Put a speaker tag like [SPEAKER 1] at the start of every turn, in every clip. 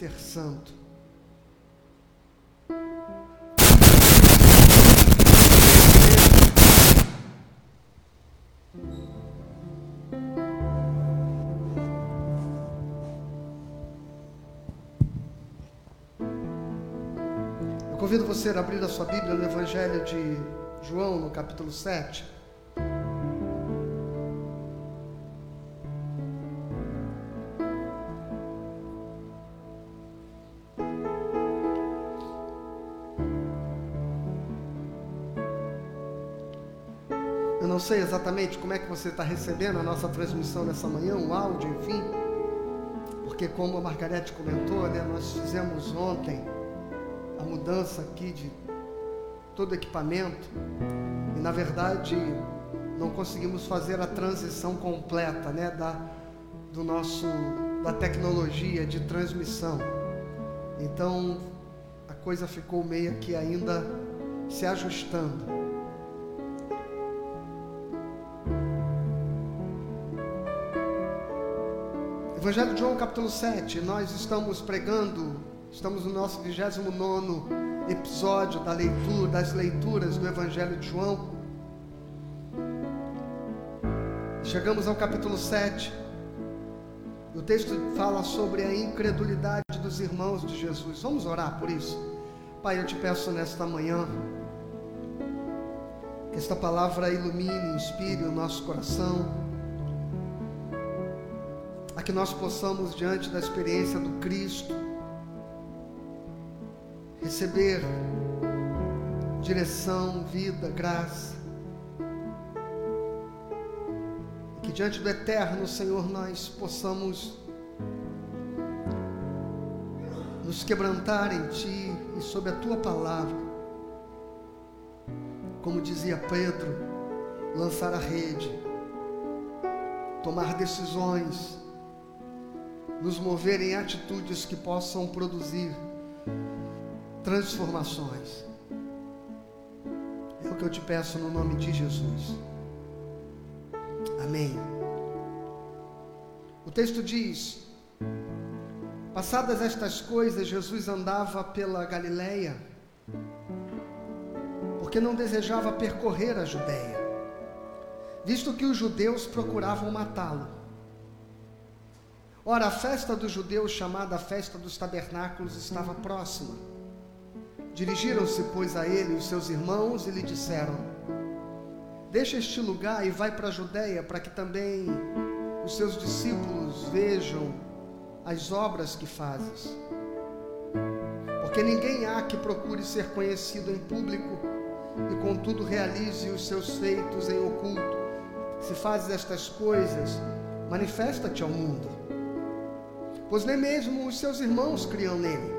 [SPEAKER 1] ser santo. Eu convido você a abrir a sua Bíblia no Evangelho de João, no capítulo 7. Sei exatamente como é que você está recebendo a nossa transmissão nessa manhã, um áudio, enfim. Porque como a Margarete comentou, né, nós fizemos ontem a mudança aqui de todo o equipamento e na verdade não conseguimos fazer a transição completa, né, da do nosso da tecnologia de transmissão. Então a coisa ficou meio que ainda se ajustando. Evangelho de João, capítulo 7, nós estamos pregando, estamos no nosso 29 episódio da leitura, das leituras do Evangelho de João. Chegamos ao capítulo 7. O texto fala sobre a incredulidade dos irmãos de Jesus. Vamos orar por isso. Pai, eu te peço nesta manhã que esta palavra ilumine, inspire o nosso coração que nós possamos, diante da experiência do Cristo, receber direção, vida, graça. Que diante do eterno Senhor nós possamos nos quebrantar em Ti e sob a Tua palavra. Como dizia Pedro, lançar a rede, tomar decisões, nos mover em atitudes que possam produzir transformações. É o que eu te peço no nome de Jesus. Amém. O texto diz: Passadas estas coisas, Jesus andava pela Galileia, porque não desejava percorrer a Judéia, visto que os judeus procuravam matá-lo. Ora, a festa dos judeus, chamada festa dos tabernáculos, estava próxima. Dirigiram-se, pois, a ele os seus irmãos e lhe disseram: Deixa este lugar e vai para a Judéia, para que também os seus discípulos vejam as obras que fazes. Porque ninguém há que procure ser conhecido em público e, contudo, realize os seus feitos em oculto. Se fazes estas coisas, manifesta-te ao mundo pois nem mesmo os seus irmãos criam nele.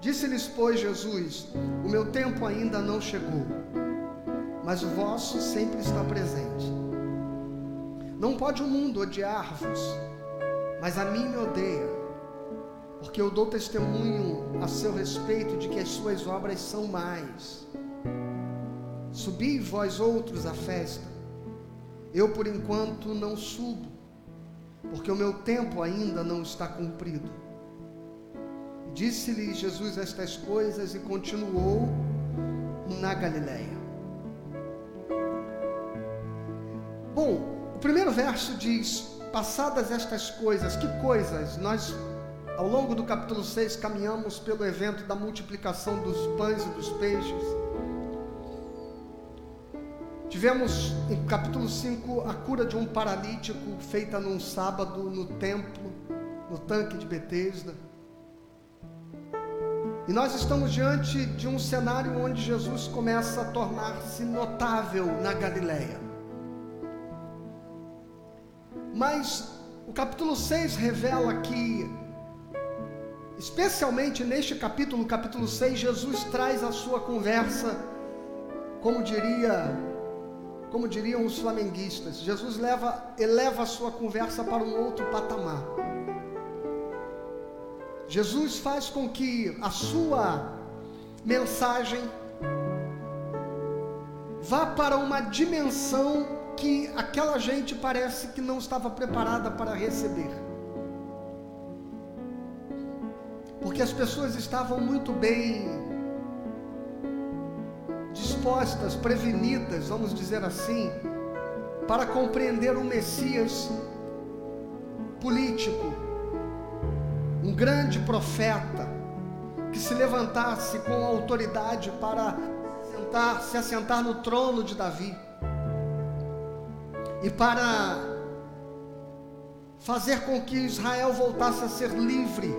[SPEAKER 1] Disse-lhes, pois, Jesus: O meu tempo ainda não chegou, mas o vosso sempre está presente. Não pode o mundo odiar-vos, mas a mim me odeia, porque eu dou testemunho a seu respeito de que as suas obras são mais. Subi vós outros à festa, eu por enquanto não subo porque o meu tempo ainda não está cumprido. Disse-lhe Jesus estas coisas e continuou na Galileia. Bom, o primeiro verso diz: Passadas estas coisas, que coisas? Nós, ao longo do capítulo 6, caminhamos pelo evento da multiplicação dos pães e dos peixes. Tivemos em capítulo 5 a cura de um paralítico feita num sábado no templo, no tanque de Betesda. E nós estamos diante de um cenário onde Jesus começa a tornar-se notável na Galileia. Mas o capítulo 6 revela que, especialmente neste capítulo, capítulo 6, Jesus traz a sua conversa, como diria como diriam os flamenguistas, Jesus leva, eleva a sua conversa para um outro patamar. Jesus faz com que a sua mensagem vá para uma dimensão que aquela gente parece que não estava preparada para receber. Porque as pessoas estavam muito bem dispostas, prevenidas, vamos dizer assim, para compreender o Messias político, um grande profeta que se levantasse com autoridade para sentar, se assentar no trono de Davi e para fazer com que Israel voltasse a ser livre.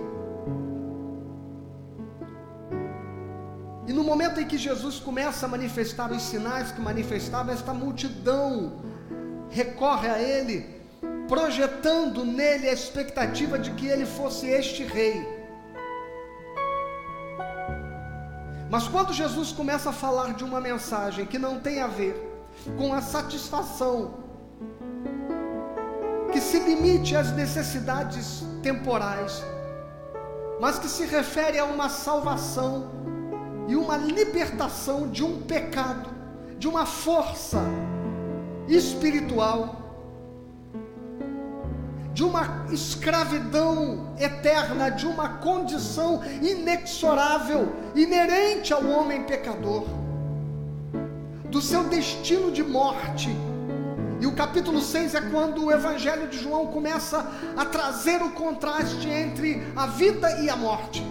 [SPEAKER 1] No momento em que Jesus começa a manifestar os sinais que manifestava, esta multidão recorre a ele, projetando nele a expectativa de que ele fosse este rei. Mas quando Jesus começa a falar de uma mensagem que não tem a ver com a satisfação, que se limite às necessidades temporais, mas que se refere a uma salvação e uma libertação de um pecado, de uma força espiritual, de uma escravidão eterna, de uma condição inexorável, inerente ao homem pecador, do seu destino de morte. E o capítulo 6 é quando o Evangelho de João começa a trazer o contraste entre a vida e a morte.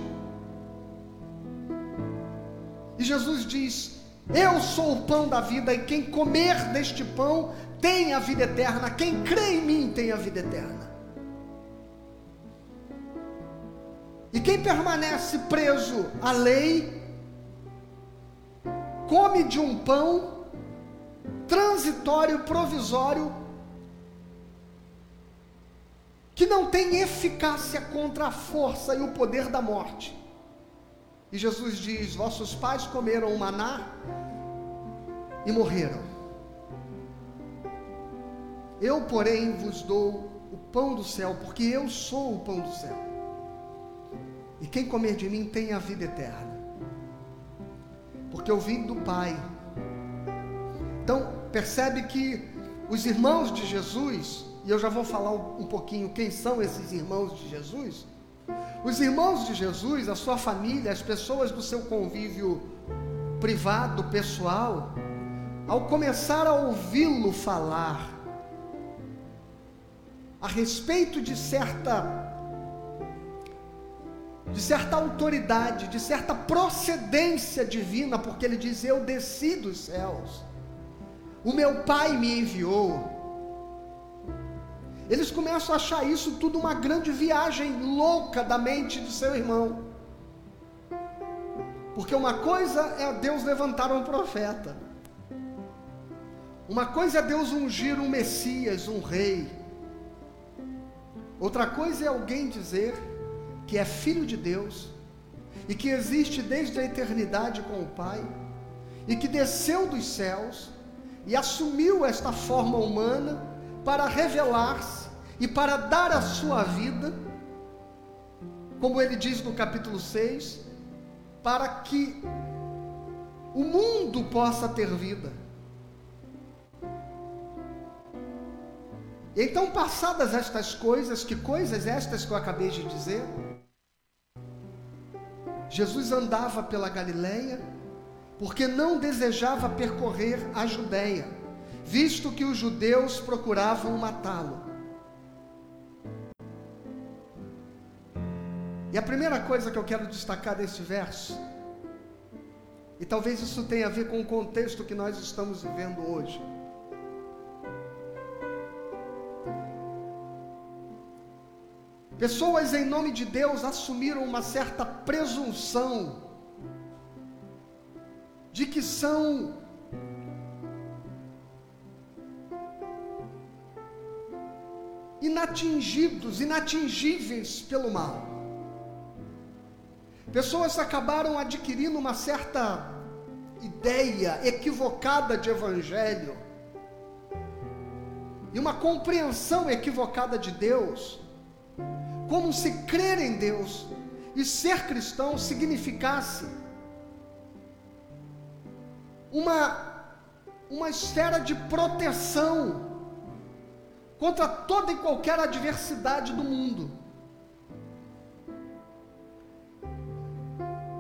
[SPEAKER 1] E Jesus diz: Eu sou o pão da vida, e quem comer deste pão tem a vida eterna, quem crê em mim tem a vida eterna. E quem permanece preso à lei, come de um pão transitório, provisório, que não tem eficácia contra a força e o poder da morte. E Jesus diz: Vossos pais comeram maná e morreram. Eu, porém, vos dou o pão do céu, porque eu sou o pão do céu. E quem comer de mim tem a vida eterna. Porque eu vim do Pai. Então, percebe que os irmãos de Jesus, e eu já vou falar um pouquinho quem são esses irmãos de Jesus. Os irmãos de Jesus, a sua família, as pessoas do seu convívio privado, pessoal, ao começar a ouvi-lo falar a respeito de certa de certa autoridade, de certa procedência divina, porque ele diz: Eu desci dos céus, o meu Pai me enviou. Eles começam a achar isso tudo uma grande viagem louca da mente de seu irmão. Porque uma coisa é Deus levantar um profeta, uma coisa é Deus ungir um Messias, um rei, outra coisa é alguém dizer que é filho de Deus e que existe desde a eternidade com o Pai e que desceu dos céus e assumiu esta forma humana para revelar-se e para dar a sua vida, como ele diz no capítulo 6, para que o mundo possa ter vida. Então, passadas estas coisas, que coisas estas que eu acabei de dizer? Jesus andava pela Galileia porque não desejava percorrer a Judéia, visto que os judeus procuravam matá-lo. E a primeira coisa que eu quero destacar deste verso, e talvez isso tenha a ver com o contexto que nós estamos vivendo hoje, Pessoas em nome de Deus assumiram uma certa presunção de que são inatingidos, inatingíveis pelo mal. Pessoas acabaram adquirindo uma certa ideia equivocada de evangelho e uma compreensão equivocada de Deus como se crer em Deus e ser cristão significasse uma, uma esfera de proteção contra toda e qualquer adversidade do mundo.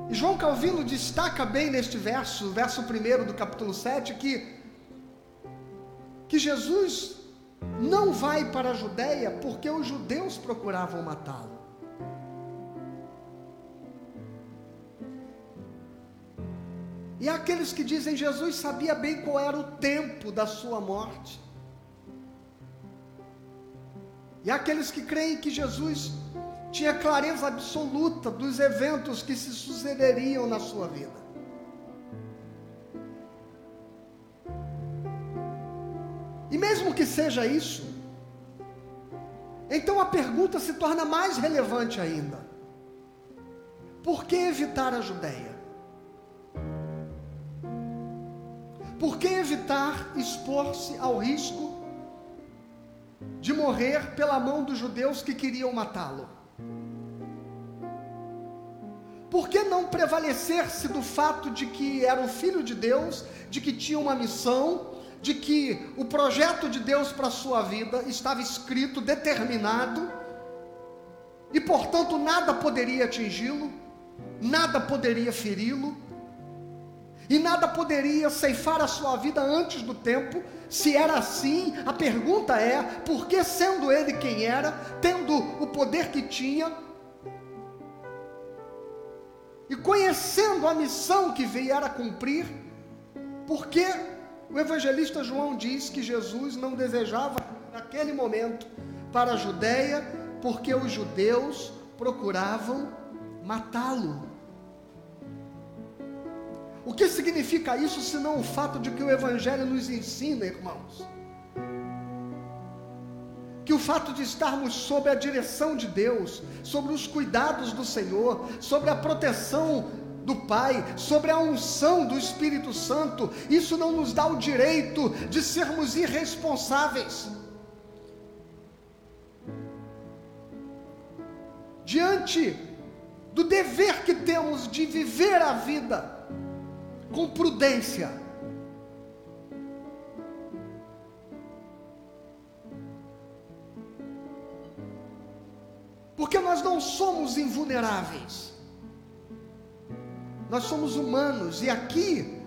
[SPEAKER 1] E João Calvino destaca bem neste verso, verso 1 do capítulo 7, que, que Jesus não vai para a Judéia porque os judeus procuravam matá-lo. E há aqueles que dizem Jesus sabia bem qual era o tempo da sua morte. E aqueles que creem que Jesus tinha clareza absoluta dos eventos que se sucederiam na sua vida. E mesmo que seja isso, então a pergunta se torna mais relevante ainda: por que evitar a Judéia? Por que evitar expor-se ao risco de morrer pela mão dos judeus que queriam matá-lo? Por que não prevalecer-se do fato de que era o filho de Deus, de que tinha uma missão, de que o projeto de Deus para a sua vida estava escrito, determinado, e portanto nada poderia atingi-lo, nada poderia feri-lo, e nada poderia ceifar a sua vida antes do tempo. Se era assim, a pergunta é: por que, sendo ele quem era, tendo o poder que tinha, e conhecendo a missão que viera a cumprir, por que o evangelista João diz que Jesus não desejava, naquele momento, para a Judéia, porque os judeus procuravam matá-lo. O que significa isso senão o fato de que o Evangelho nos ensina, irmãos? Que o fato de estarmos sob a direção de Deus, sobre os cuidados do Senhor, sobre a proteção do Pai, sobre a unção do Espírito Santo, isso não nos dá o direito de sermos irresponsáveis. Diante do dever que temos de viver a vida, com prudência. Porque nós não somos invulneráveis. Nós somos humanos. E aqui,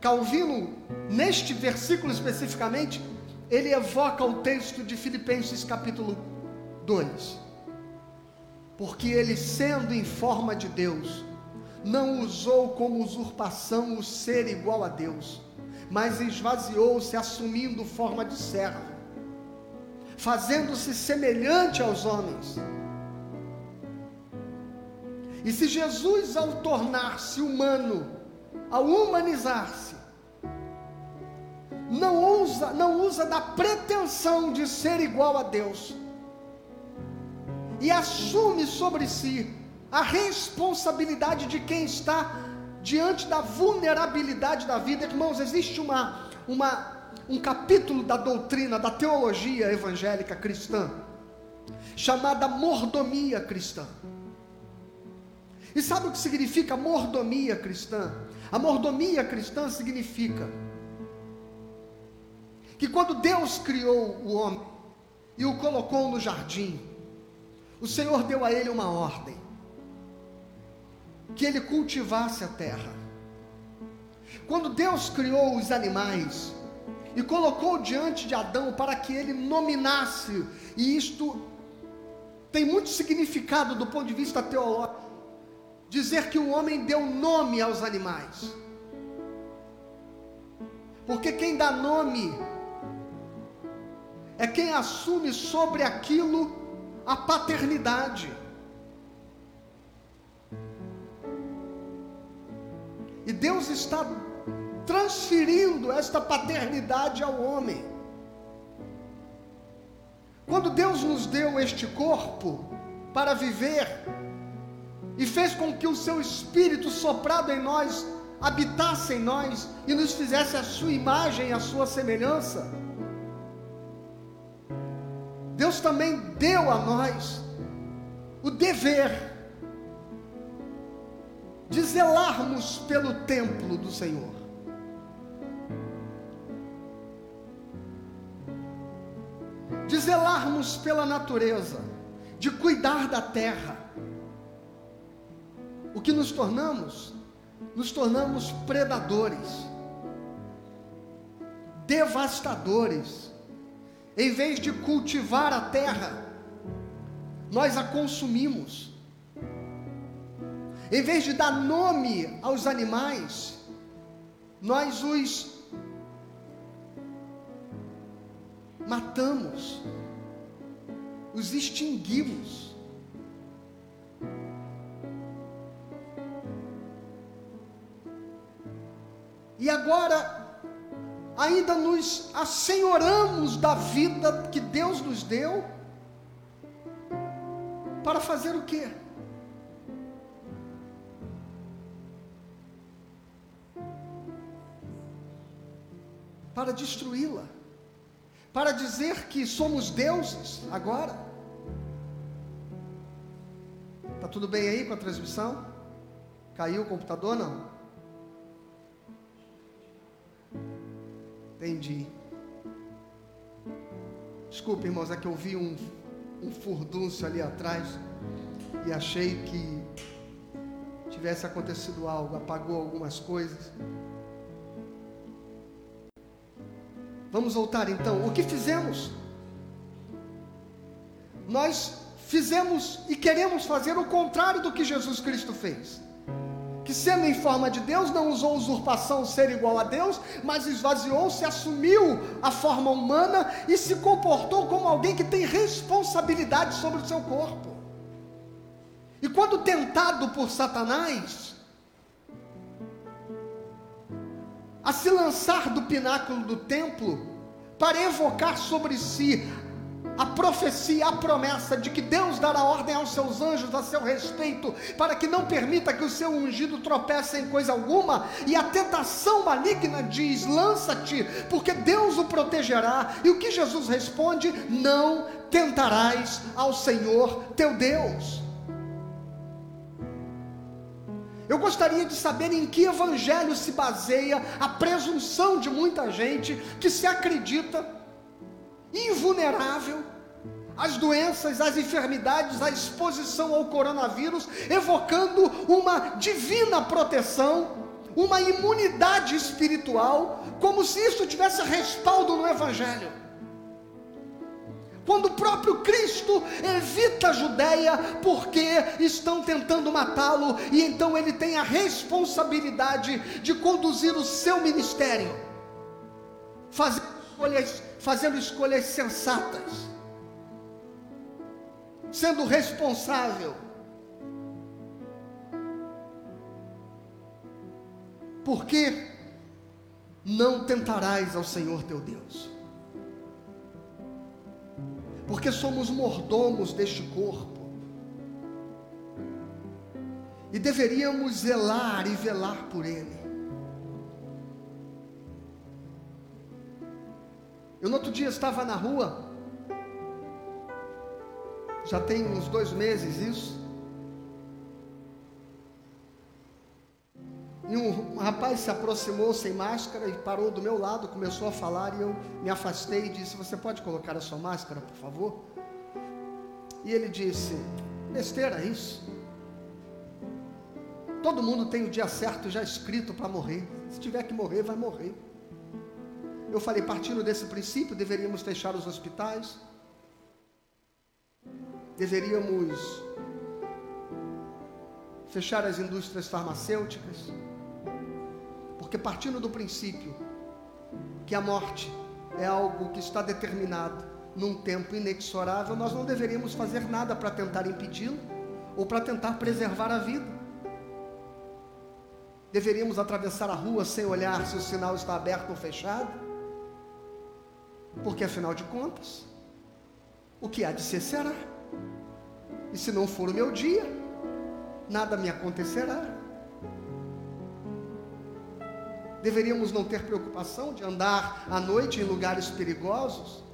[SPEAKER 1] Calvino, neste versículo especificamente, ele evoca o texto de Filipenses capítulo 2. Porque ele, sendo em forma de Deus, não usou como usurpação o ser igual a Deus, mas esvaziou-se assumindo forma de servo, fazendo-se semelhante aos homens. E se Jesus, ao tornar-se humano, ao humanizar-se, não usa, não usa da pretensão de ser igual a Deus, e assume sobre si a responsabilidade de quem está diante da vulnerabilidade da vida. Irmãos, existe uma, uma, um capítulo da doutrina, da teologia evangélica cristã, chamada mordomia cristã. E sabe o que significa mordomia cristã? A mordomia cristã significa que quando Deus criou o homem e o colocou no jardim, o Senhor deu a ele uma ordem que ele cultivasse a terra. Quando Deus criou os animais e colocou diante de Adão para que ele nominasse, e isto tem muito significado do ponto de vista teológico, dizer que o homem deu nome aos animais. Porque quem dá nome é quem assume sobre aquilo a paternidade. E Deus está transferindo esta paternidade ao homem. Quando Deus nos deu este corpo para viver, e fez com que o seu espírito soprado em nós habitasse em nós e nos fizesse a sua imagem, a sua semelhança, Deus também deu a nós o dever de zelarmos pelo templo do Senhor. De zelarmos pela natureza, de cuidar da terra. o que nos tornamos? Nos tornamos predadores, devastadores. Em vez de cultivar a terra, nós a consumimos. Em vez de dar nome aos animais, nós os matamos, os extinguimos. E agora, ainda nos assenhoramos da vida que Deus nos deu, para fazer o quê? Para destruí-la, para dizer que somos deuses agora. Tá tudo bem aí com a transmissão? Caiu o computador não? Entendi. Desculpe, irmãos, é que eu vi um, um furdúncio ali atrás e achei que tivesse acontecido algo, apagou algumas coisas. Vamos voltar então. O que fizemos? Nós fizemos e queremos fazer o contrário do que Jesus Cristo fez que sendo em forma de Deus, não usou usurpação ser igual a Deus, mas esvaziou-se, assumiu a forma humana e se comportou como alguém que tem responsabilidade sobre o seu corpo. E quando tentado por Satanás a se lançar do pináculo do templo para evocar sobre si a profecia, a promessa de que Deus dará ordem aos seus anjos a seu respeito, para que não permita que o seu ungido tropece em coisa alguma, e a tentação maligna diz: lança-te, porque Deus o protegerá. E o que Jesus responde? Não tentarás ao Senhor teu Deus. Eu gostaria de saber em que evangelho se baseia a presunção de muita gente que se acredita invulnerável às doenças, às enfermidades, à exposição ao coronavírus, evocando uma divina proteção, uma imunidade espiritual, como se isso tivesse respaldo no Evangelho. Quando o próprio Cristo evita a Judéia porque estão tentando matá-lo, e então ele tem a responsabilidade de conduzir o seu ministério, fazendo escolhas, fazendo escolhas sensatas sendo responsável. Porque não tentarás ao Senhor teu Deus. Porque somos mordomos deste corpo. E deveríamos zelar e velar por ele. Eu no outro dia estava na rua já tem uns dois meses isso. E um rapaz se aproximou sem máscara e parou do meu lado, começou a falar e eu me afastei e disse: Você pode colocar a sua máscara, por favor? E ele disse: Besteira isso. Todo mundo tem o dia certo já escrito para morrer. Se tiver que morrer, vai morrer. Eu falei: partindo desse princípio, deveríamos fechar os hospitais, deveríamos fechar as indústrias farmacêuticas, porque partindo do princípio que a morte é algo que está determinado num tempo inexorável, nós não deveríamos fazer nada para tentar impedi-lo ou para tentar preservar a vida. Deveríamos atravessar a rua sem olhar se o sinal está aberto ou fechado, porque afinal de contas, o que há de ser será. E se não for o meu dia, nada me acontecerá. Deveríamos não ter preocupação de andar à noite em lugares perigosos.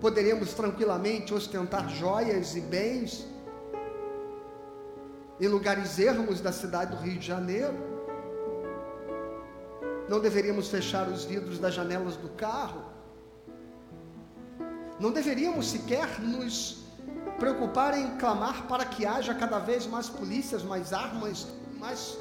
[SPEAKER 1] Poderíamos tranquilamente ostentar joias e bens em lugares ermos da cidade do Rio de Janeiro. Não deveríamos fechar os vidros das janelas do carro. Não deveríamos sequer nos preocupar em clamar para que haja cada vez mais polícias, mais armas, mais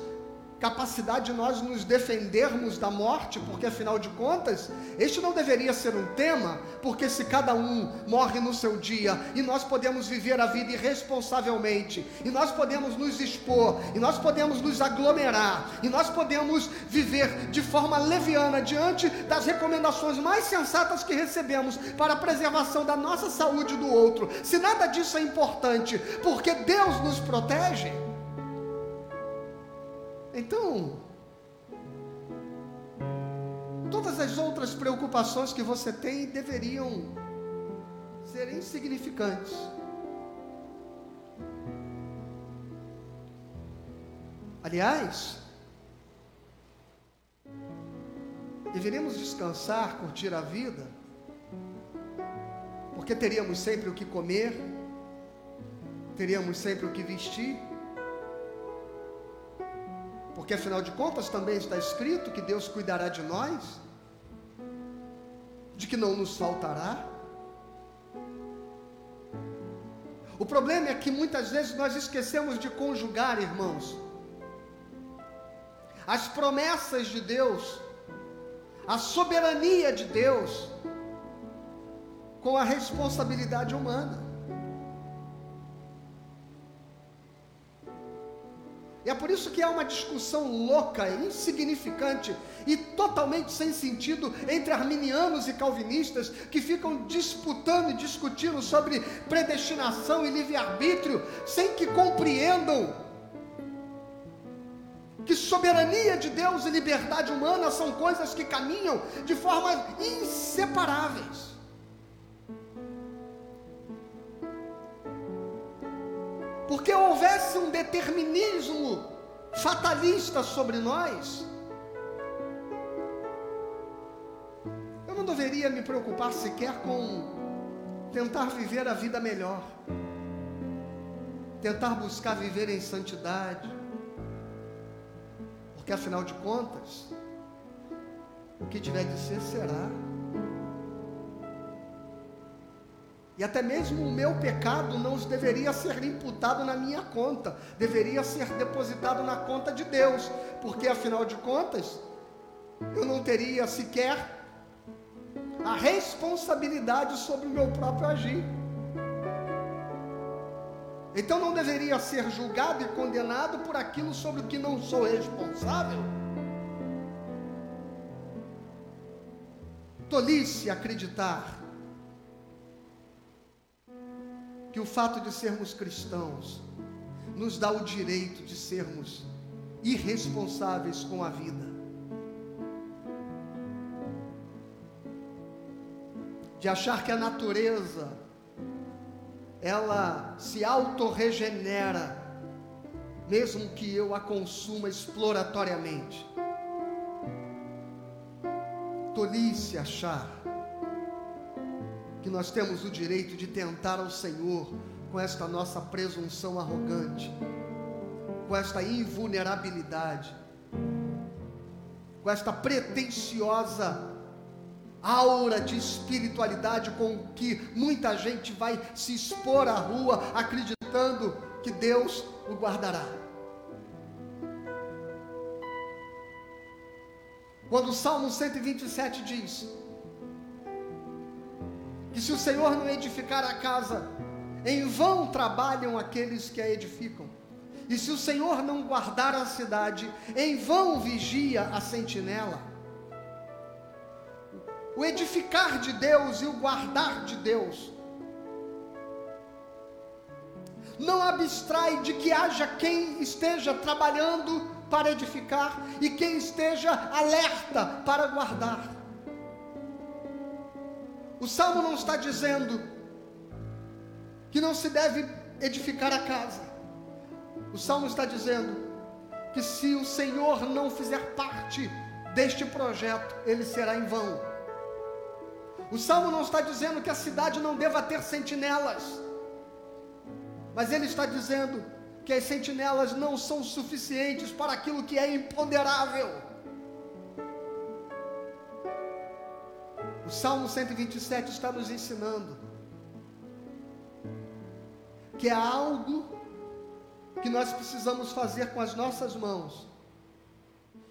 [SPEAKER 1] capacidade de nós nos defendermos da morte, porque afinal de contas, este não deveria ser um tema, porque se cada um morre no seu dia e nós podemos viver a vida irresponsavelmente, e nós podemos nos expor, e nós podemos nos aglomerar, e nós podemos viver de forma leviana diante das recomendações mais sensatas que recebemos para a preservação da nossa saúde e do outro. Se nada disso é importante, porque Deus nos protege, então, todas as outras preocupações que você tem deveriam ser insignificantes. Aliás, deveríamos descansar, curtir a vida, porque teríamos sempre o que comer, teríamos sempre o que vestir, porque afinal de contas também está escrito que Deus cuidará de nós, de que não nos faltará. O problema é que muitas vezes nós esquecemos de conjugar, irmãos, as promessas de Deus, a soberania de Deus, com a responsabilidade humana. E é por isso que há uma discussão louca, insignificante e totalmente sem sentido entre arminianos e calvinistas que ficam disputando e discutindo sobre predestinação e livre-arbítrio, sem que compreendam que soberania de Deus e liberdade humana são coisas que caminham de formas inseparáveis. Porque houvesse um determinismo fatalista sobre nós, eu não deveria me preocupar sequer com tentar viver a vida melhor, tentar buscar viver em santidade, porque afinal de contas, o que tiver de ser, será. E até mesmo o meu pecado não deveria ser imputado na minha conta, deveria ser depositado na conta de Deus, porque afinal de contas, eu não teria sequer a responsabilidade sobre o meu próprio agir. Então não deveria ser julgado e condenado por aquilo sobre o que não sou responsável. Tolice acreditar que o fato de sermos cristãos nos dá o direito de sermos irresponsáveis com a vida. De achar que a natureza ela se autorregenera mesmo que eu a consuma exploratoriamente. Tolice achar que nós temos o direito de tentar ao Senhor com esta nossa presunção arrogante, com esta invulnerabilidade, com esta pretensiosa aura de espiritualidade com que muita gente vai se expor à rua acreditando que Deus o guardará. Quando o Salmo 127 diz: que se o Senhor não edificar a casa, em vão trabalham aqueles que a edificam. E se o Senhor não guardar a cidade, em vão vigia a sentinela. O edificar de Deus e o guardar de Deus não abstrai de que haja quem esteja trabalhando para edificar e quem esteja alerta para guardar. O salmo não está dizendo que não se deve edificar a casa. O salmo está dizendo que se o Senhor não fizer parte deste projeto, ele será em vão. O salmo não está dizendo que a cidade não deva ter sentinelas, mas ele está dizendo que as sentinelas não são suficientes para aquilo que é imponderável. O Salmo 127 está nos ensinando que é algo que nós precisamos fazer com as nossas mãos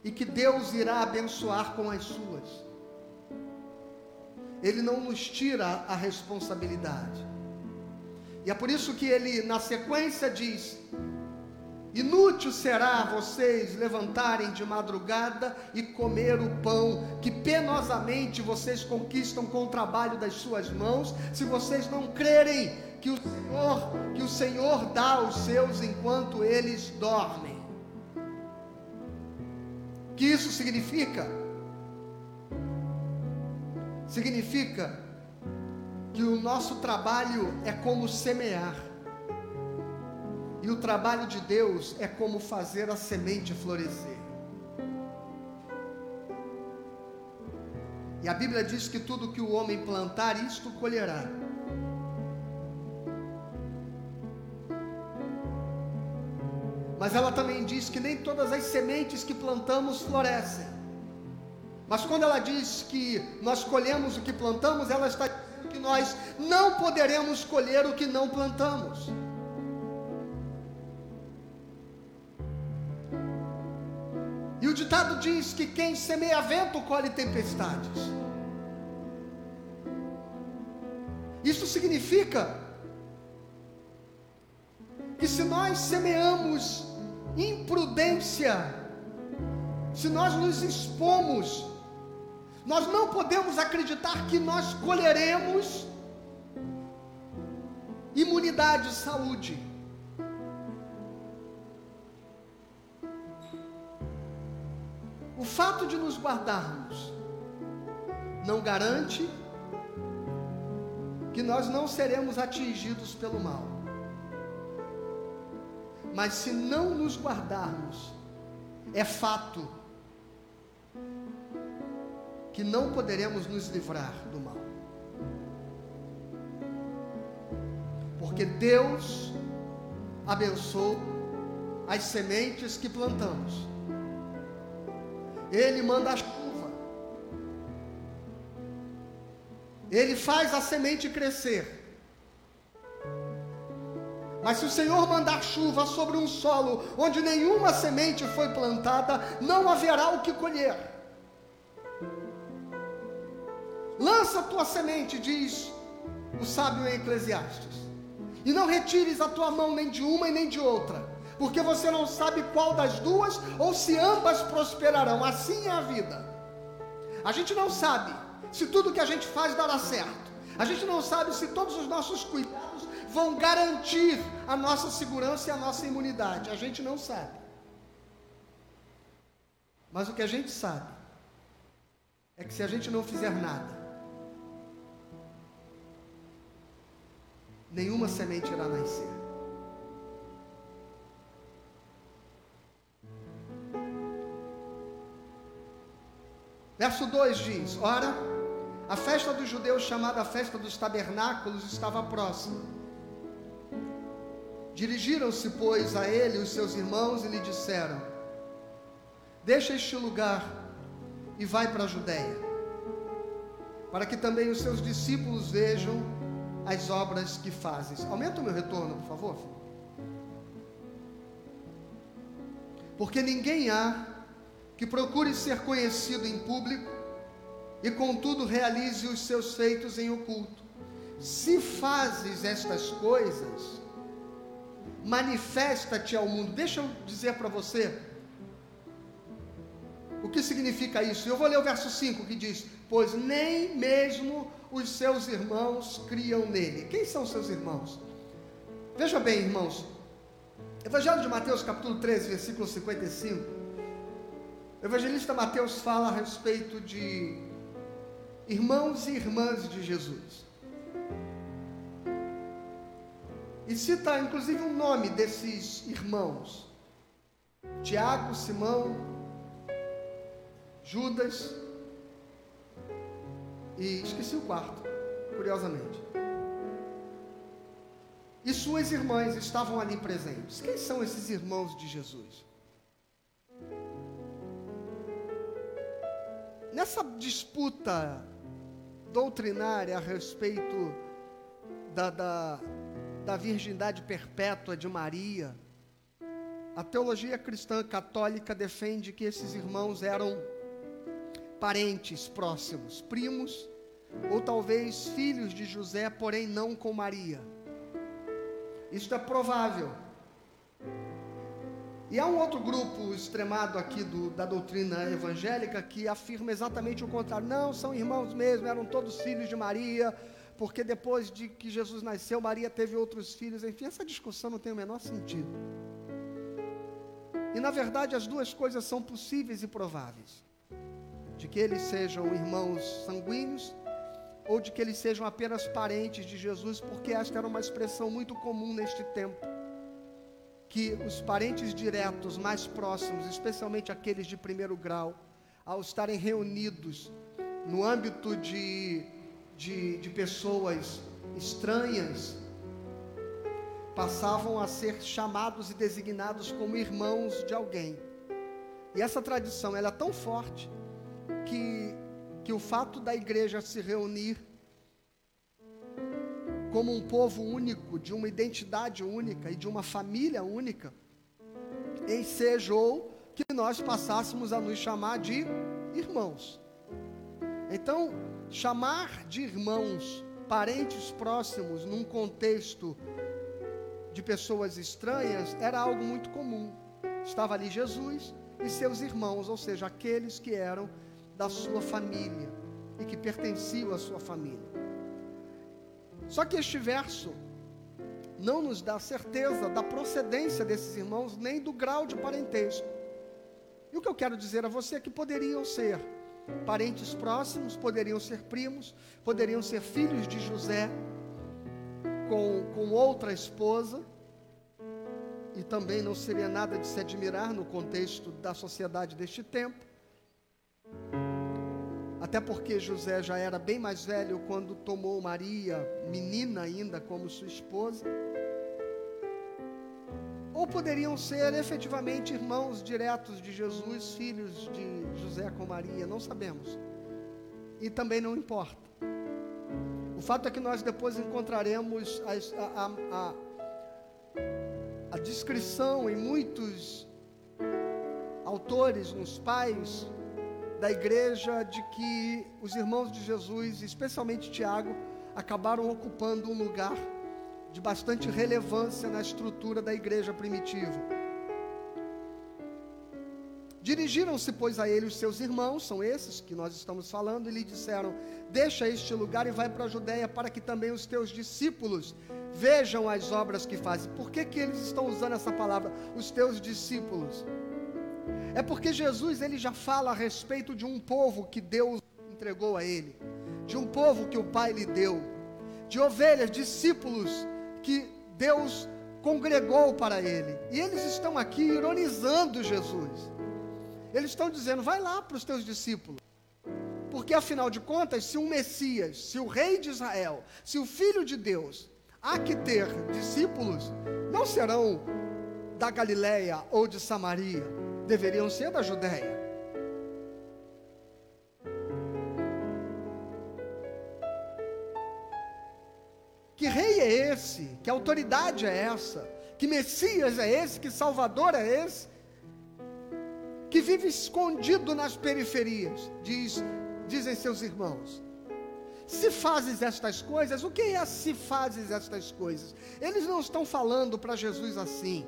[SPEAKER 1] e que Deus irá abençoar com as suas. Ele não nos tira a responsabilidade. E é por isso que ele, na sequência, diz: Inútil será vocês levantarem de madrugada e comer o pão que penosamente vocês conquistam com o trabalho das suas mãos, se vocês não crerem que o Senhor, que o Senhor dá aos seus enquanto eles dormem. O que isso significa? Significa que o nosso trabalho é como semear. E o trabalho de Deus é como fazer a semente florescer. E a Bíblia diz que tudo que o homem plantar, isto colherá. Mas ela também diz que nem todas as sementes que plantamos florescem. Mas quando ela diz que nós colhemos o que plantamos, ela está dizendo que nós não poderemos colher o que não plantamos. E o ditado diz que quem semeia vento colhe tempestades. Isso significa que se nós semeamos imprudência, se nós nos expomos, nós não podemos acreditar que nós colheremos imunidade, saúde. Fato de nos guardarmos não garante que nós não seremos atingidos pelo mal. Mas se não nos guardarmos, é fato que não poderemos nos livrar do mal. Porque Deus abençoou as sementes que plantamos. Ele manda a chuva. Ele faz a semente crescer. Mas se o Senhor mandar chuva sobre um solo onde nenhuma semente foi plantada, não haverá o que colher. Lança tua semente, diz o sábio em Eclesiastes, e não retires a tua mão nem de uma e nem de outra porque você não sabe qual das duas ou se ambas prosperarão. Assim é a vida. A gente não sabe se tudo que a gente faz dará certo. A gente não sabe se todos os nossos cuidados vão garantir a nossa segurança e a nossa imunidade. A gente não sabe. Mas o que a gente sabe é que se a gente não fizer nada, nenhuma semente irá nascer. Verso 2 diz: Ora, a festa dos judeus, chamada a festa dos tabernáculos, estava próxima. Dirigiram-se, pois, a ele os seus irmãos e lhe disseram: Deixa este lugar e vai para a Judéia, para que também os seus discípulos vejam as obras que fazes. Aumenta o meu retorno, por favor. Porque ninguém há que procure ser conhecido em público e, contudo, realize os seus feitos em oculto. Se fazes estas coisas, manifesta-te ao mundo. Deixa eu dizer para você o que significa isso. Eu vou ler o verso 5 que diz: Pois nem mesmo os seus irmãos criam nele. Quem são seus irmãos? Veja bem, irmãos. Evangelho de Mateus, capítulo 13, versículo 55. O evangelista Mateus fala a respeito de irmãos e irmãs de Jesus. E cita inclusive o nome desses irmãos: Tiago, Simão, Judas e esqueci o quarto, curiosamente. E suas irmãs estavam ali presentes. Quem são esses irmãos de Jesus? Nessa disputa doutrinária a respeito da, da, da virgindade perpétua de Maria. A teologia cristã católica defende que esses irmãos eram parentes próximos, primos, ou talvez filhos de José, porém não com Maria. Isto é provável. E há um outro grupo extremado aqui do, da doutrina evangélica que afirma exatamente o contrário. Não, são irmãos mesmo, eram todos filhos de Maria, porque depois de que Jesus nasceu, Maria teve outros filhos. Enfim, essa discussão não tem o menor sentido. E na verdade, as duas coisas são possíveis e prováveis: de que eles sejam irmãos sanguíneos ou de que eles sejam apenas parentes de Jesus, porque esta era uma expressão muito comum neste tempo que os parentes diretos mais próximos, especialmente aqueles de primeiro grau, ao estarem reunidos no âmbito de, de, de pessoas estranhas, passavam a ser chamados e designados como irmãos de alguém. E essa tradição ela é tão forte que, que o fato da igreja se reunir como um povo único, de uma identidade única e de uma família única, ensejou que nós passássemos a nos chamar de irmãos. Então, chamar de irmãos parentes próximos num contexto de pessoas estranhas era algo muito comum. Estava ali Jesus e seus irmãos, ou seja, aqueles que eram da sua família e que pertenciam à sua família. Só que este verso não nos dá certeza da procedência desses irmãos, nem do grau de parentesco. E o que eu quero dizer a você é que poderiam ser parentes próximos, poderiam ser primos, poderiam ser filhos de José com, com outra esposa, e também não seria nada de se admirar no contexto da sociedade deste tempo. Até porque José já era bem mais velho quando tomou Maria, menina ainda, como sua esposa. Ou poderiam ser efetivamente irmãos diretos de Jesus, filhos de José com Maria, não sabemos. E também não importa. O fato é que nós depois encontraremos a, a, a, a descrição em muitos autores, nos pais, da igreja de que os irmãos de Jesus, especialmente Tiago, acabaram ocupando um lugar de bastante relevância na estrutura da igreja primitiva. Dirigiram-se, pois, a ele os seus irmãos, são esses que nós estamos falando, e lhe disseram: Deixa este lugar e vai para a Judéia, para que também os teus discípulos vejam as obras que fazem. Por que, que eles estão usando essa palavra, os teus discípulos? É porque Jesus ele já fala a respeito de um povo que Deus entregou a ele, de um povo que o Pai lhe deu, de ovelhas, discípulos que Deus congregou para ele. E eles estão aqui ironizando Jesus. Eles estão dizendo: vai lá para os teus discípulos. Porque afinal de contas, se um Messias, se o rei de Israel, se o filho de Deus, há que ter discípulos, não serão da Galileia ou de Samaria, deveriam ser da Judéia. Que rei é esse? Que autoridade é essa? Que Messias é esse? Que Salvador é esse? Que vive escondido nas periferias, diz, dizem seus irmãos. Se fazes estas coisas, o que é se fazes estas coisas? Eles não estão falando para Jesus assim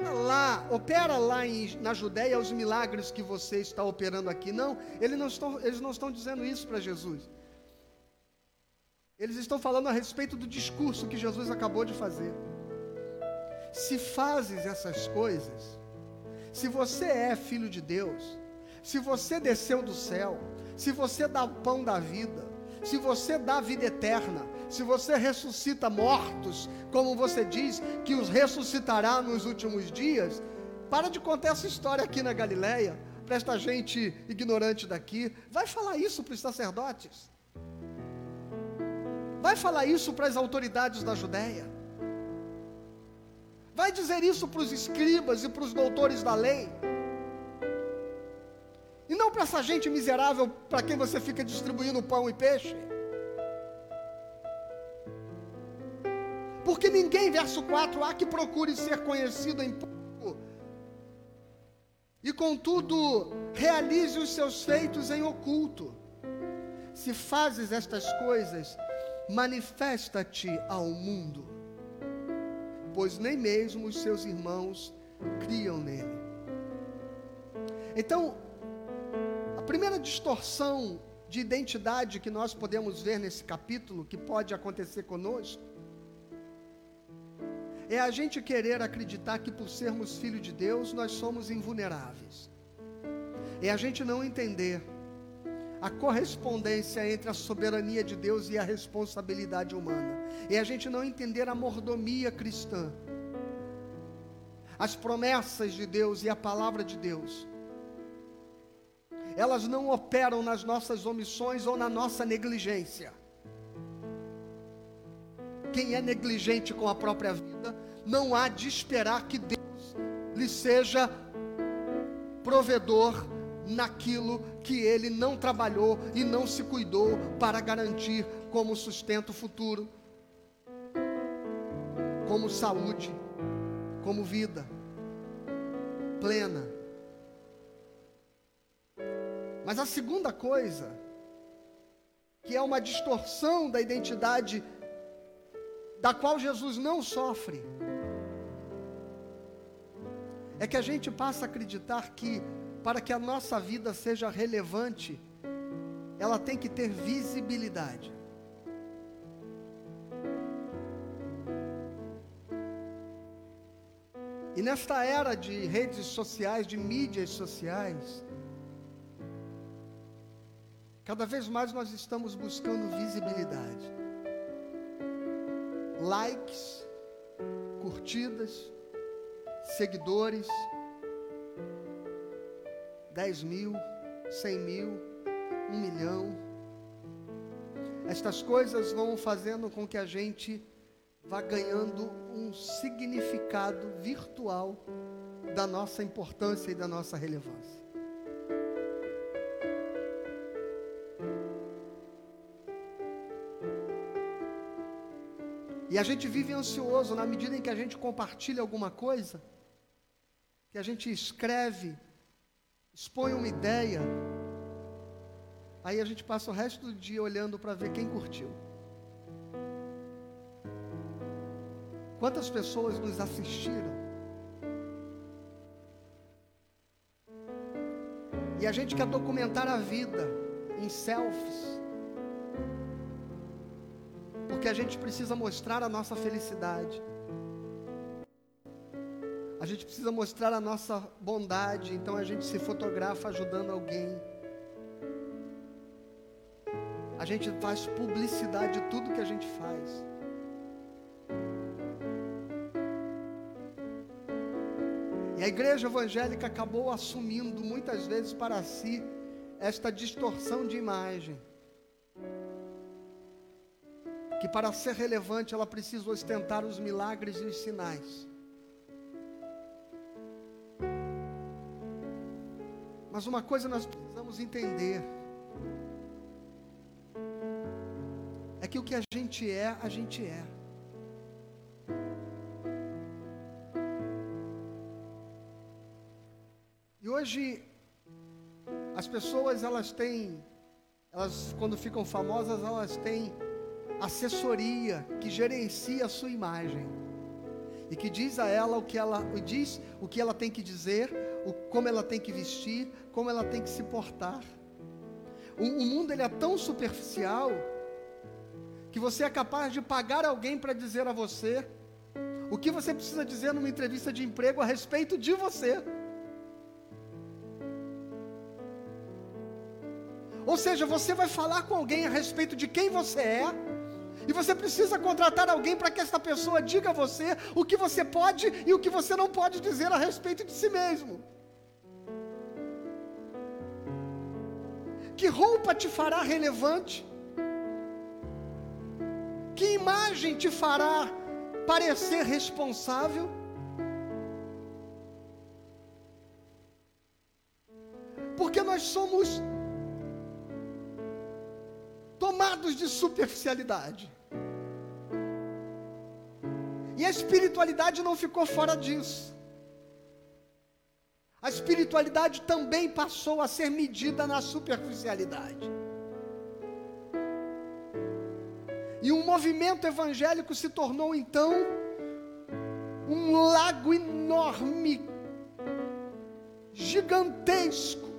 [SPEAKER 1] lá, opera lá em, na Judéia os milagres que você está operando aqui. Não, eles não estão, eles não estão dizendo isso para Jesus. Eles estão falando a respeito do discurso que Jesus acabou de fazer. Se fazes essas coisas, se você é filho de Deus, se você desceu do céu, se você dá o pão da vida, se você dá vida eterna, se você ressuscita mortos, como você diz que os ressuscitará nos últimos dias, para de contar essa história aqui na Galileia, para esta gente ignorante daqui, vai falar isso para os sacerdotes, vai falar isso para as autoridades da Judéia, vai dizer isso para os escribas e para os doutores da lei, e não para essa gente miserável para quem você fica distribuindo pão e peixe. Porque ninguém, verso 4, há que procure ser conhecido em pouco, e contudo realize os seus feitos em oculto. Se fazes estas coisas, manifesta-te ao mundo, pois nem mesmo os seus irmãos criam nele. Então, a primeira distorção de identidade que nós podemos ver nesse capítulo, que pode acontecer conosco, é a gente querer acreditar que por sermos filhos de Deus nós somos invulneráveis. É a gente não entender a correspondência entre a soberania de Deus e a responsabilidade humana. É a gente não entender a mordomia cristã. As promessas de Deus e a palavra de Deus. Elas não operam nas nossas omissões ou na nossa negligência. Quem é negligente com a própria vida, não há de esperar que Deus lhe seja provedor naquilo que ele não trabalhou e não se cuidou para garantir como sustento futuro, como saúde, como vida plena. Mas a segunda coisa, que é uma distorção da identidade da qual Jesus não sofre, é que a gente passa a acreditar que para que a nossa vida seja relevante, ela tem que ter visibilidade. E nesta era de redes sociais, de mídias sociais, cada vez mais nós estamos buscando visibilidade. Likes, curtidas, seguidores, 10 mil, 100 mil, 1 milhão. Estas coisas vão fazendo com que a gente vá ganhando um significado virtual da nossa importância e da nossa relevância. E a gente vive ansioso na medida em que a gente compartilha alguma coisa, que a gente escreve, expõe uma ideia, aí a gente passa o resto do dia olhando para ver quem curtiu. Quantas pessoas nos assistiram? E a gente quer documentar a vida em selfies. Porque a gente precisa mostrar a nossa felicidade. A gente precisa mostrar a nossa bondade, então a gente se fotografa ajudando alguém. A gente faz publicidade de tudo que a gente faz. E a igreja evangélica acabou assumindo muitas vezes para si esta distorção de imagem. Que para ser relevante ela precisa ostentar os milagres e os sinais. Mas uma coisa nós precisamos entender: é que o que a gente é, a gente é. E hoje as pessoas elas têm, elas quando ficam famosas elas têm assessoria que gerencia a sua imagem e que diz a ela o que ela diz o que ela tem que dizer, o, como ela tem que vestir, como ela tem que se portar. O, o mundo ele é tão superficial que você é capaz de pagar alguém para dizer a você o que você precisa dizer numa entrevista de emprego a respeito de você. Ou seja, você vai falar com alguém a respeito de quem você é, e você precisa contratar alguém para que essa pessoa diga a você o que você pode e o que você não pode dizer a respeito de si mesmo. Que roupa te fará relevante? Que imagem te fará parecer responsável? Porque nós somos tomados de superficialidade. E a espiritualidade não ficou fora disso. A espiritualidade também passou a ser medida na superficialidade. E um movimento evangélico se tornou então um lago enorme, gigantesco,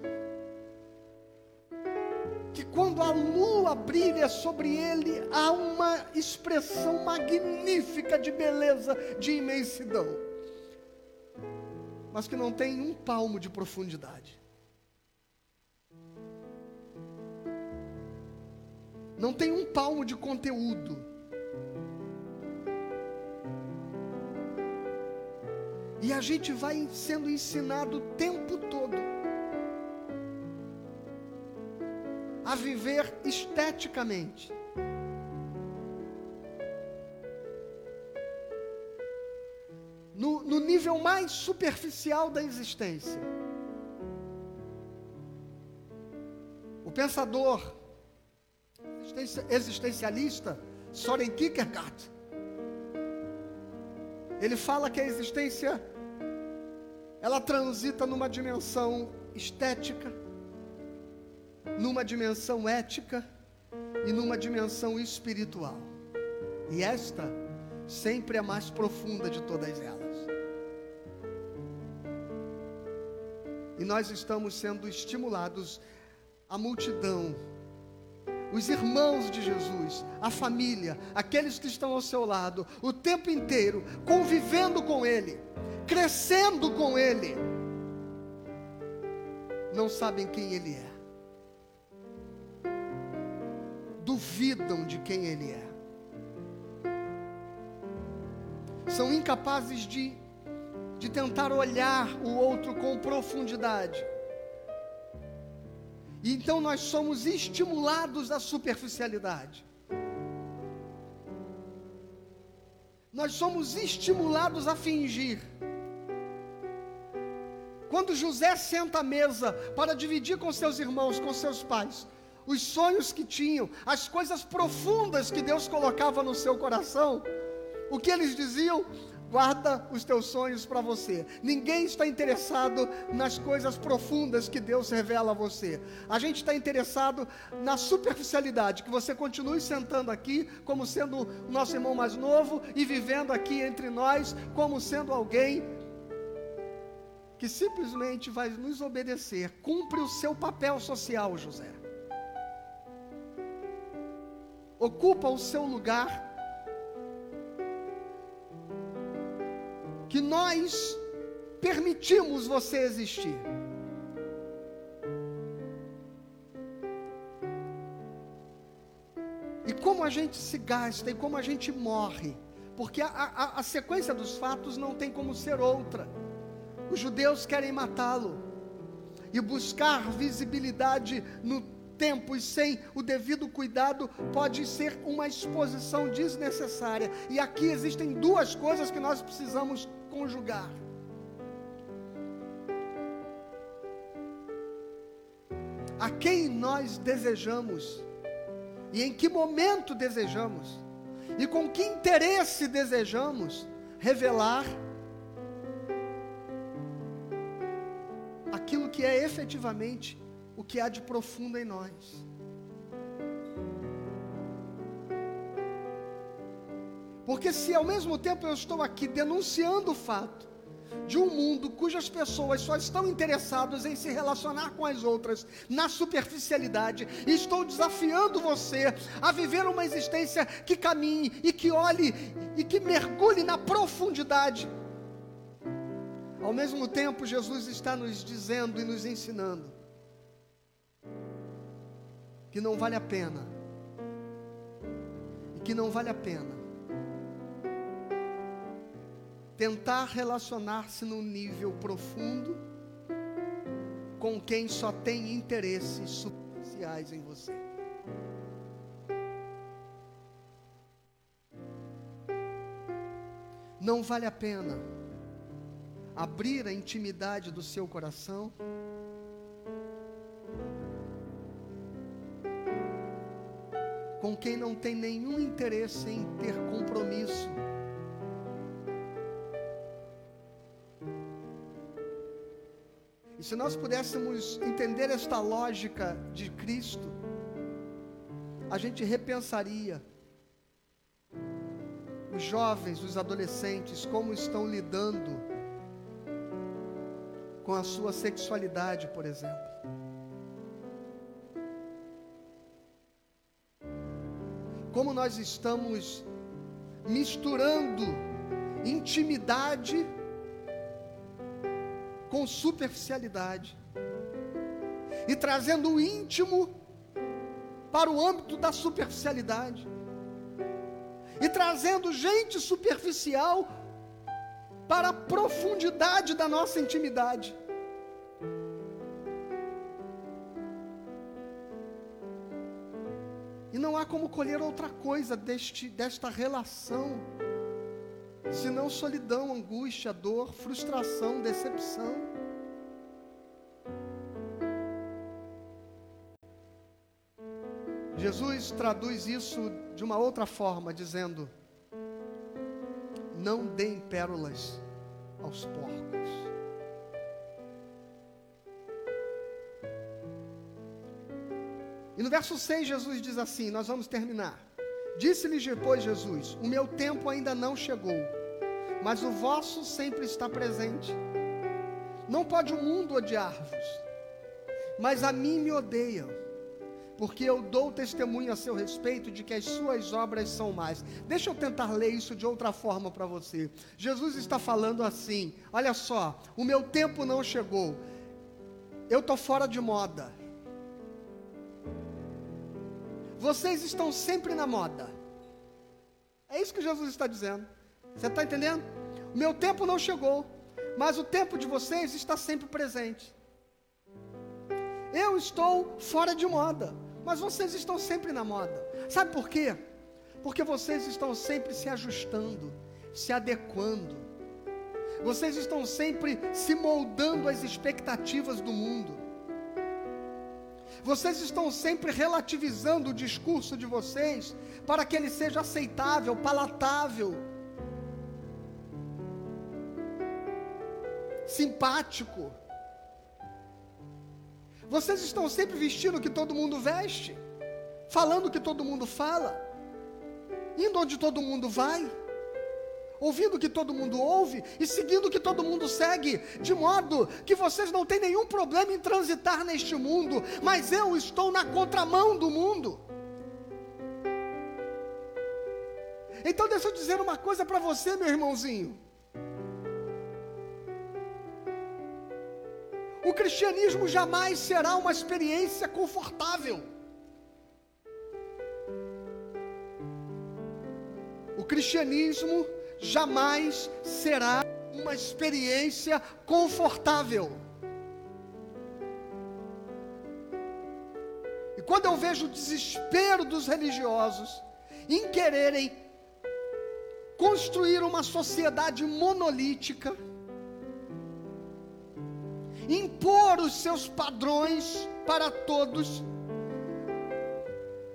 [SPEAKER 1] que quando a lua brilha sobre ele, há uma expressão magnífica de beleza, de imensidão, mas que não tem um palmo de profundidade. Não tem um palmo de conteúdo. E a gente vai sendo ensinado o tempo todo a viver esteticamente. No, no nível mais superficial da existência. O pensador existencialista Soren Kierkegaard, ele fala que a existência ela transita numa dimensão estética, numa dimensão ética e numa dimensão espiritual. E esta sempre é a mais profunda de todas elas. E nós estamos sendo estimulados, a multidão, os irmãos de Jesus, a família, aqueles que estão ao seu lado, o tempo inteiro, convivendo com Ele, crescendo com Ele, não sabem quem Ele é duvidam de quem Ele é. São incapazes de, de tentar olhar o outro com profundidade. E então nós somos estimulados à superficialidade. Nós somos estimulados a fingir. Quando José senta à mesa para dividir com seus irmãos, com seus pais, os sonhos que tinham, as coisas profundas que Deus colocava no seu coração, o que eles diziam? Guarda os teus sonhos para você. Ninguém está interessado nas coisas profundas que Deus revela a você. A gente está interessado na superficialidade, que você continue sentando aqui como sendo o nosso irmão mais novo e vivendo aqui entre nós como sendo alguém que simplesmente vai nos obedecer. Cumpre o seu papel social, José. Ocupa o seu lugar. Que nós permitimos você existir. E como a gente se gasta e como a gente morre, porque a, a, a sequência dos fatos não tem como ser outra. Os judeus querem matá-lo e buscar visibilidade no tempo e sem o devido cuidado, pode ser uma exposição desnecessária. E aqui existem duas coisas que nós precisamos conjugar. A quem nós desejamos, e em que momento desejamos, e com que interesse desejamos revelar aquilo que é efetivamente o que há de profundo em nós. Porque se ao mesmo tempo eu estou aqui denunciando o fato de um mundo cujas pessoas só estão interessadas em se relacionar com as outras na superficialidade, e estou desafiando você a viver uma existência que caminhe e que olhe e que mergulhe na profundidade. Ao mesmo tempo, Jesus está nos dizendo e nos ensinando que não vale a pena. E que não vale a pena tentar relacionar-se num nível profundo com quem só tem interesses superficiais em você. Não vale a pena abrir a intimidade do seu coração com quem não tem nenhum interesse em ter compromisso. E se nós pudéssemos entender esta lógica de Cristo, a gente repensaria os jovens, os adolescentes, como estão lidando com a sua sexualidade, por exemplo. Como nós estamos misturando intimidade com superficialidade e trazendo o íntimo para o âmbito da superficialidade e trazendo gente superficial para a profundidade da nossa intimidade. Não há como colher outra coisa deste, desta relação, senão solidão, angústia, dor, frustração, decepção. Jesus traduz isso de uma outra forma, dizendo: Não deem pérolas aos porcos. E no verso 6, Jesus diz assim: Nós vamos terminar. Disse-lhes depois Jesus: O meu tempo ainda não chegou, mas o vosso sempre está presente. Não pode o mundo odiar-vos, mas a mim me odeiam, porque eu dou testemunho a seu respeito de que as suas obras são mais. Deixa eu tentar ler isso de outra forma para você. Jesus está falando assim: Olha só, o meu tempo não chegou, eu estou fora de moda vocês estão sempre na moda. É isso que Jesus está dizendo. Você está entendendo? O meu tempo não chegou, mas o tempo de vocês está sempre presente. Eu estou fora de moda, mas vocês estão sempre na moda. Sabe por quê? Porque vocês estão sempre se ajustando, se adequando. Vocês estão sempre se moldando às expectativas do mundo. Vocês estão sempre relativizando o discurso de vocês para que ele seja aceitável, palatável, simpático. Vocês estão sempre vestindo o que todo mundo veste, falando o que todo mundo fala, indo onde todo mundo vai ouvindo o que todo mundo ouve e seguindo o que todo mundo segue, de modo que vocês não têm nenhum problema em transitar neste mundo, mas eu estou na contramão do mundo. Então deixa eu dizer uma coisa para você, meu irmãozinho. O cristianismo jamais será uma experiência confortável. O cristianismo jamais será uma experiência confortável. E quando eu vejo o desespero dos religiosos em quererem construir uma sociedade monolítica, impor os seus padrões para todos,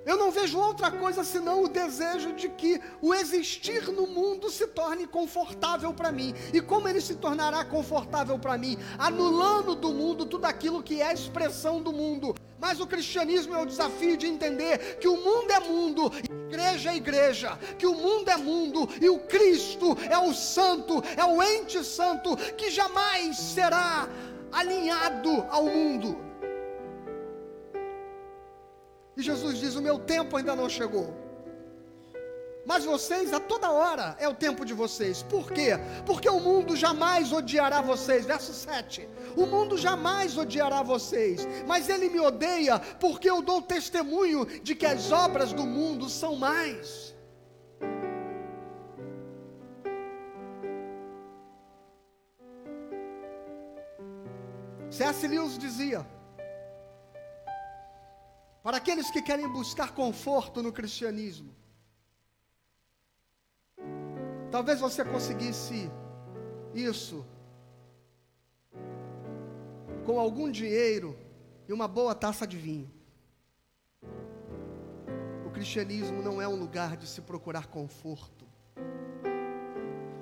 [SPEAKER 1] eu não vejo outra coisa senão o desejo de que o existir no mundo se torne confortável para mim. E como ele se tornará confortável para mim? Anulando do mundo tudo aquilo que é a expressão do mundo. Mas o cristianismo é o desafio de entender que o mundo é mundo, igreja é igreja, que o mundo é mundo e o Cristo é o santo, é o ente santo que jamais será alinhado ao mundo. E Jesus diz: O meu tempo ainda não chegou. Mas vocês, a toda hora, é o tempo de vocês. Por quê? Porque o mundo jamais odiará vocês. Verso 7. O mundo jamais odiará vocês. Mas ele me odeia porque eu dou testemunho de que as obras do mundo são mais. C.S. Lewis dizia: para aqueles que querem buscar conforto no cristianismo. Talvez você conseguisse isso com algum dinheiro e uma boa taça de vinho. O cristianismo não é um lugar de se procurar conforto.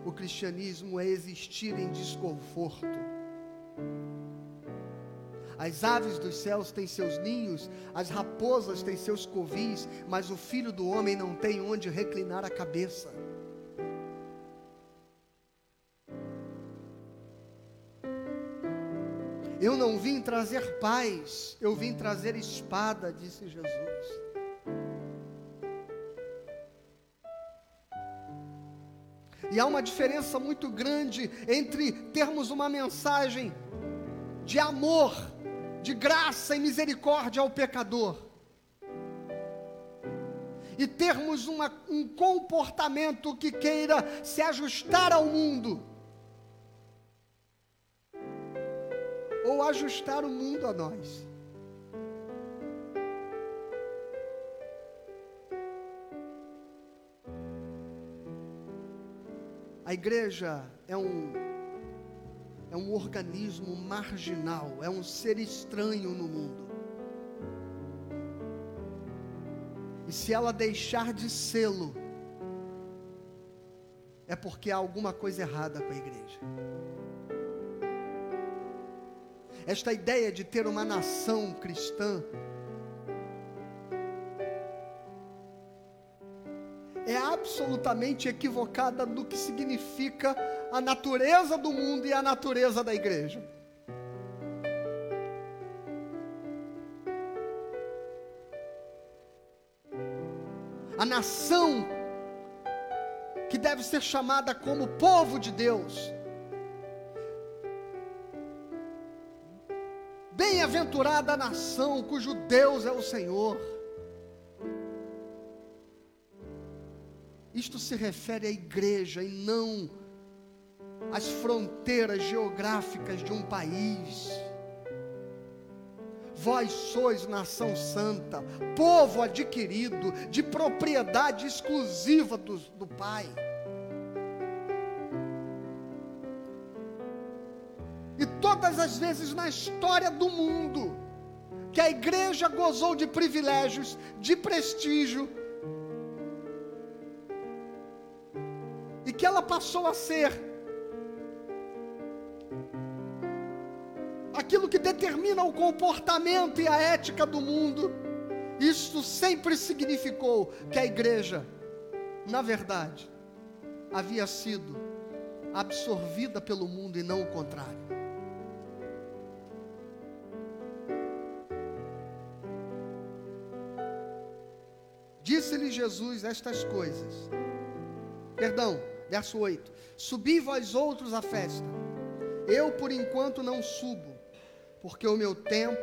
[SPEAKER 1] O cristianismo é existir em desconforto. As aves dos céus têm seus ninhos, as raposas têm seus covis, mas o filho do homem não tem onde reclinar a cabeça. Eu não vim trazer paz, eu vim trazer espada, disse Jesus. E há uma diferença muito grande entre termos uma mensagem de amor, de graça e misericórdia ao pecador, e termos uma, um comportamento que queira se ajustar ao mundo, ou ajustar o mundo a nós. A igreja é um é um organismo marginal, é um ser estranho no mundo. E se ela deixar de sê-lo, é porque há alguma coisa errada com a igreja. Esta ideia de ter uma nação cristã é absolutamente equivocada do que significa a natureza do mundo e a natureza da igreja. A nação que deve ser chamada como povo de Deus. Bem-aventurada a nação cujo Deus é o Senhor. Isto se refere à igreja e não às fronteiras geográficas de um país. Vós sois nação santa, povo adquirido, de propriedade exclusiva do, do Pai. E todas as vezes na história do mundo, que a igreja gozou de privilégios, de prestígio, que ela passou a ser aquilo que determina o comportamento e a ética do mundo. Isso sempre significou que a igreja, na verdade, havia sido absorvida pelo mundo e não o contrário. Disse-lhe Jesus estas coisas. Perdão, Verso 8: Subi vós outros à festa, eu por enquanto não subo, porque o meu tempo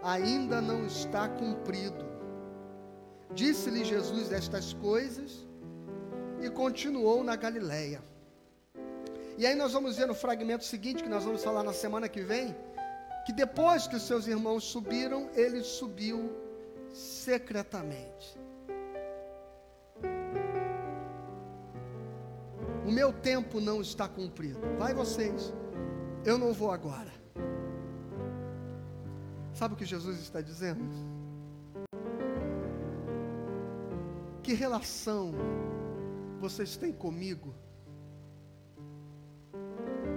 [SPEAKER 1] ainda não está cumprido. Disse-lhe Jesus estas coisas e continuou na Galileia. E aí nós vamos ver no fragmento seguinte, que nós vamos falar na semana que vem, que depois que os seus irmãos subiram, ele subiu secretamente. O meu tempo não está cumprido. Vai vocês. Eu não vou agora. Sabe o que Jesus está dizendo? Que relação vocês têm comigo?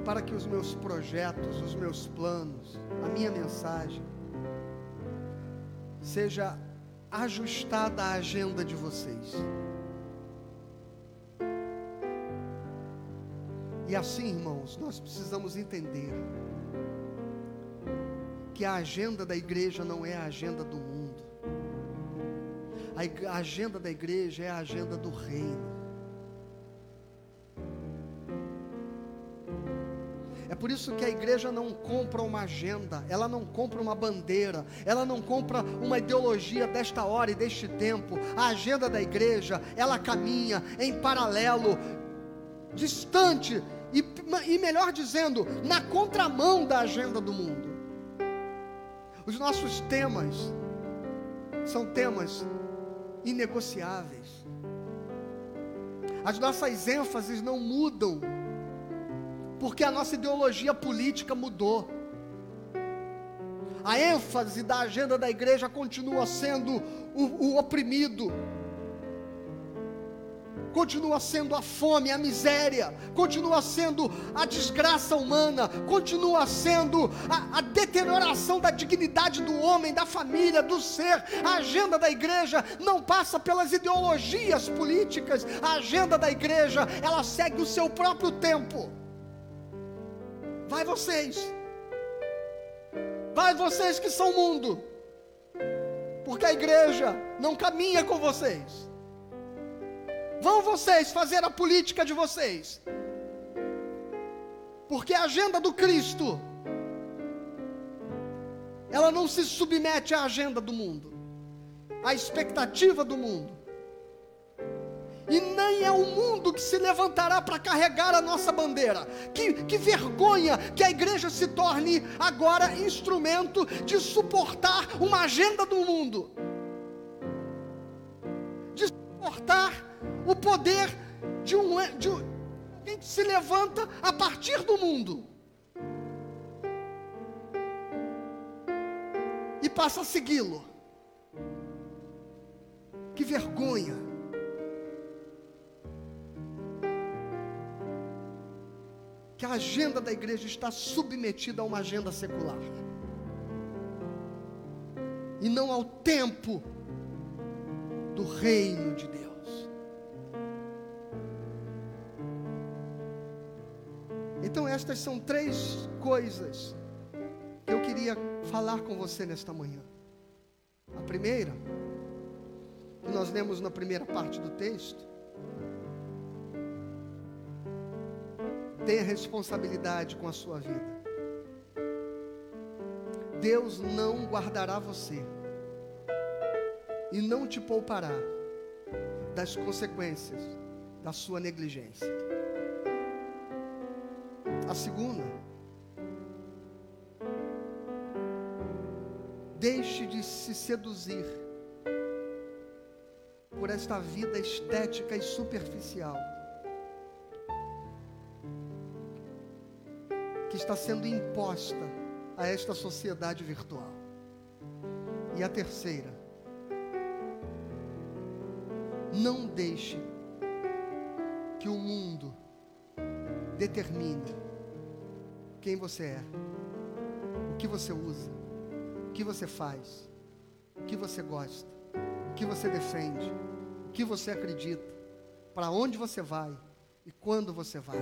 [SPEAKER 1] Para que os meus projetos, os meus planos, a minha mensagem seja ajustada à agenda de vocês. E assim, irmãos, nós precisamos entender que a agenda da igreja não é a agenda do mundo. A agenda da igreja é a agenda do reino. É por isso que a igreja não compra uma agenda, ela não compra uma bandeira, ela não compra uma ideologia desta hora e deste tempo. A agenda da igreja, ela caminha em paralelo, distante e, e melhor dizendo, na contramão da agenda do mundo. Os nossos temas são temas inegociáveis. As nossas ênfases não mudam, porque a nossa ideologia política mudou. A ênfase da agenda da igreja continua sendo o, o oprimido, continua sendo a fome, a miséria, continua sendo a desgraça humana, continua sendo a, a, deterioração da dignidade do homem, da família, do ser. A agenda da igreja não passa pelas ideologias políticas, a agenda da igreja, ela segue o seu próprio tempo. Vai vocês, vai vocês que são mundo, porque a igreja não caminha com vocês. Vão vocês fazer a política de vocês. Porque a agenda do Cristo, ela não se submete à agenda do mundo, à expectativa do mundo. E nem é o mundo que se levantará para carregar a nossa bandeira. Que, que vergonha que a igreja se torne agora instrumento de suportar uma agenda do mundo, de suportar o poder de um de alguém que se levanta a partir do mundo e passa a segui-lo. Que vergonha! Que a agenda da igreja está submetida a uma agenda secular e não ao tempo do reino de Deus. Então, estas são três coisas que eu queria falar com você nesta manhã. A primeira, que nós lemos na primeira parte do texto, tenha responsabilidade com a sua vida. Deus não guardará você e não te poupará das consequências da sua negligência. A segunda, deixe de se seduzir por esta vida estética e superficial que está sendo imposta a esta sociedade virtual. E a terceira, não deixe que o mundo determine quem você é, o que você usa, o que você faz, o que você gosta, o que você defende, o que você acredita, para onde você vai e quando você vai.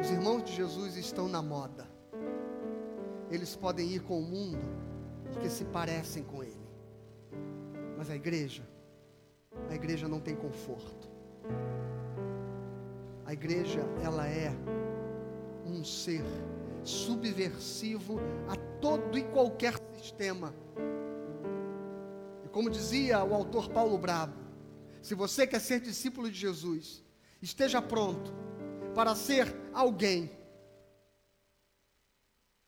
[SPEAKER 1] Os irmãos de Jesus estão na moda. Eles podem ir com o mundo porque se parecem com ele. Mas a igreja, a igreja não tem conforto. A igreja, ela é um ser subversivo a todo e qualquer sistema. E como dizia o autor Paulo Brabo, se você quer ser discípulo de Jesus, esteja pronto para ser alguém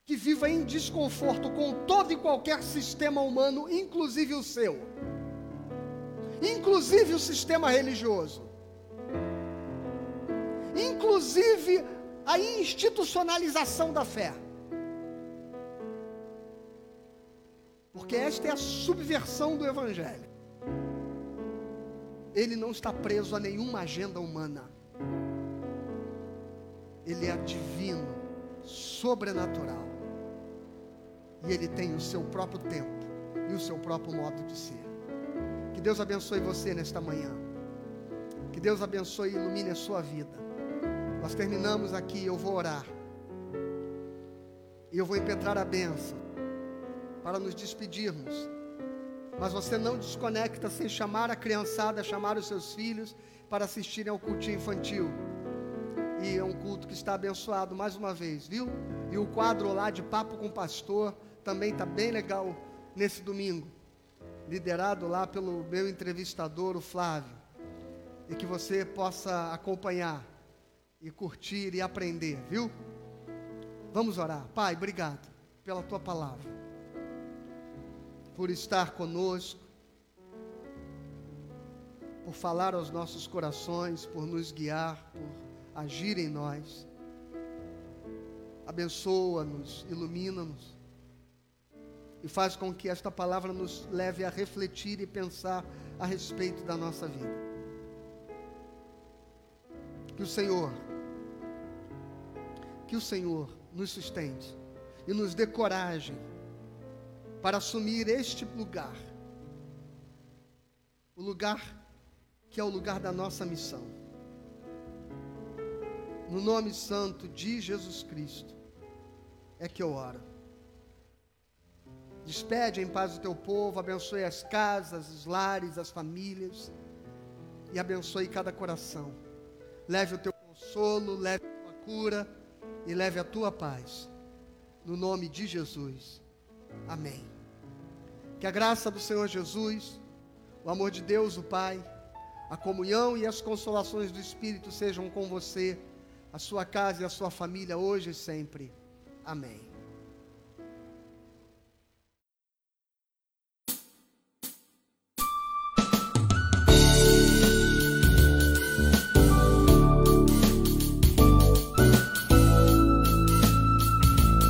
[SPEAKER 1] que viva em desconforto com todo e qualquer sistema humano, inclusive o seu, inclusive o sistema religioso inclusive a institucionalização da fé. Porque esta é a subversão do Evangelho. Ele não está preso a nenhuma agenda humana. Ele é divino, sobrenatural. E ele tem o seu próprio tempo e o seu próprio modo de ser. Que Deus abençoe você nesta manhã. Que Deus abençoe e ilumine a sua vida. Nós terminamos aqui, eu vou orar. E eu vou impetrar a benção para nos despedirmos. Mas você não desconecta sem chamar a criançada, chamar os seus filhos para assistirem ao culto infantil. E é um culto que está abençoado mais uma vez, viu? E o quadro lá de Papo com o Pastor também está bem legal nesse domingo. Liderado lá pelo meu entrevistador, o Flávio. E que você possa acompanhar e curtir e aprender, viu? Vamos orar. Pai, obrigado pela tua palavra, por estar conosco, por falar aos nossos corações, por nos guiar, por agir em nós. Abençoa-nos, ilumina-nos. e faz com que esta palavra nos leve a refletir e pensar a respeito da nossa vida. Que o Senhor, que o Senhor nos sustente e nos dê coragem para assumir este lugar, o lugar que é o lugar da nossa missão. No nome santo de Jesus Cristo é que eu oro. Despede em paz o teu povo, abençoe as casas, os lares, as famílias e abençoe cada coração. Leve o teu consolo, leve a tua cura e leve a tua paz. No nome de Jesus. Amém. Que a graça do Senhor Jesus, o amor de Deus, o Pai, a comunhão e as consolações do Espírito sejam com você, a sua casa e a sua família hoje e sempre. Amém.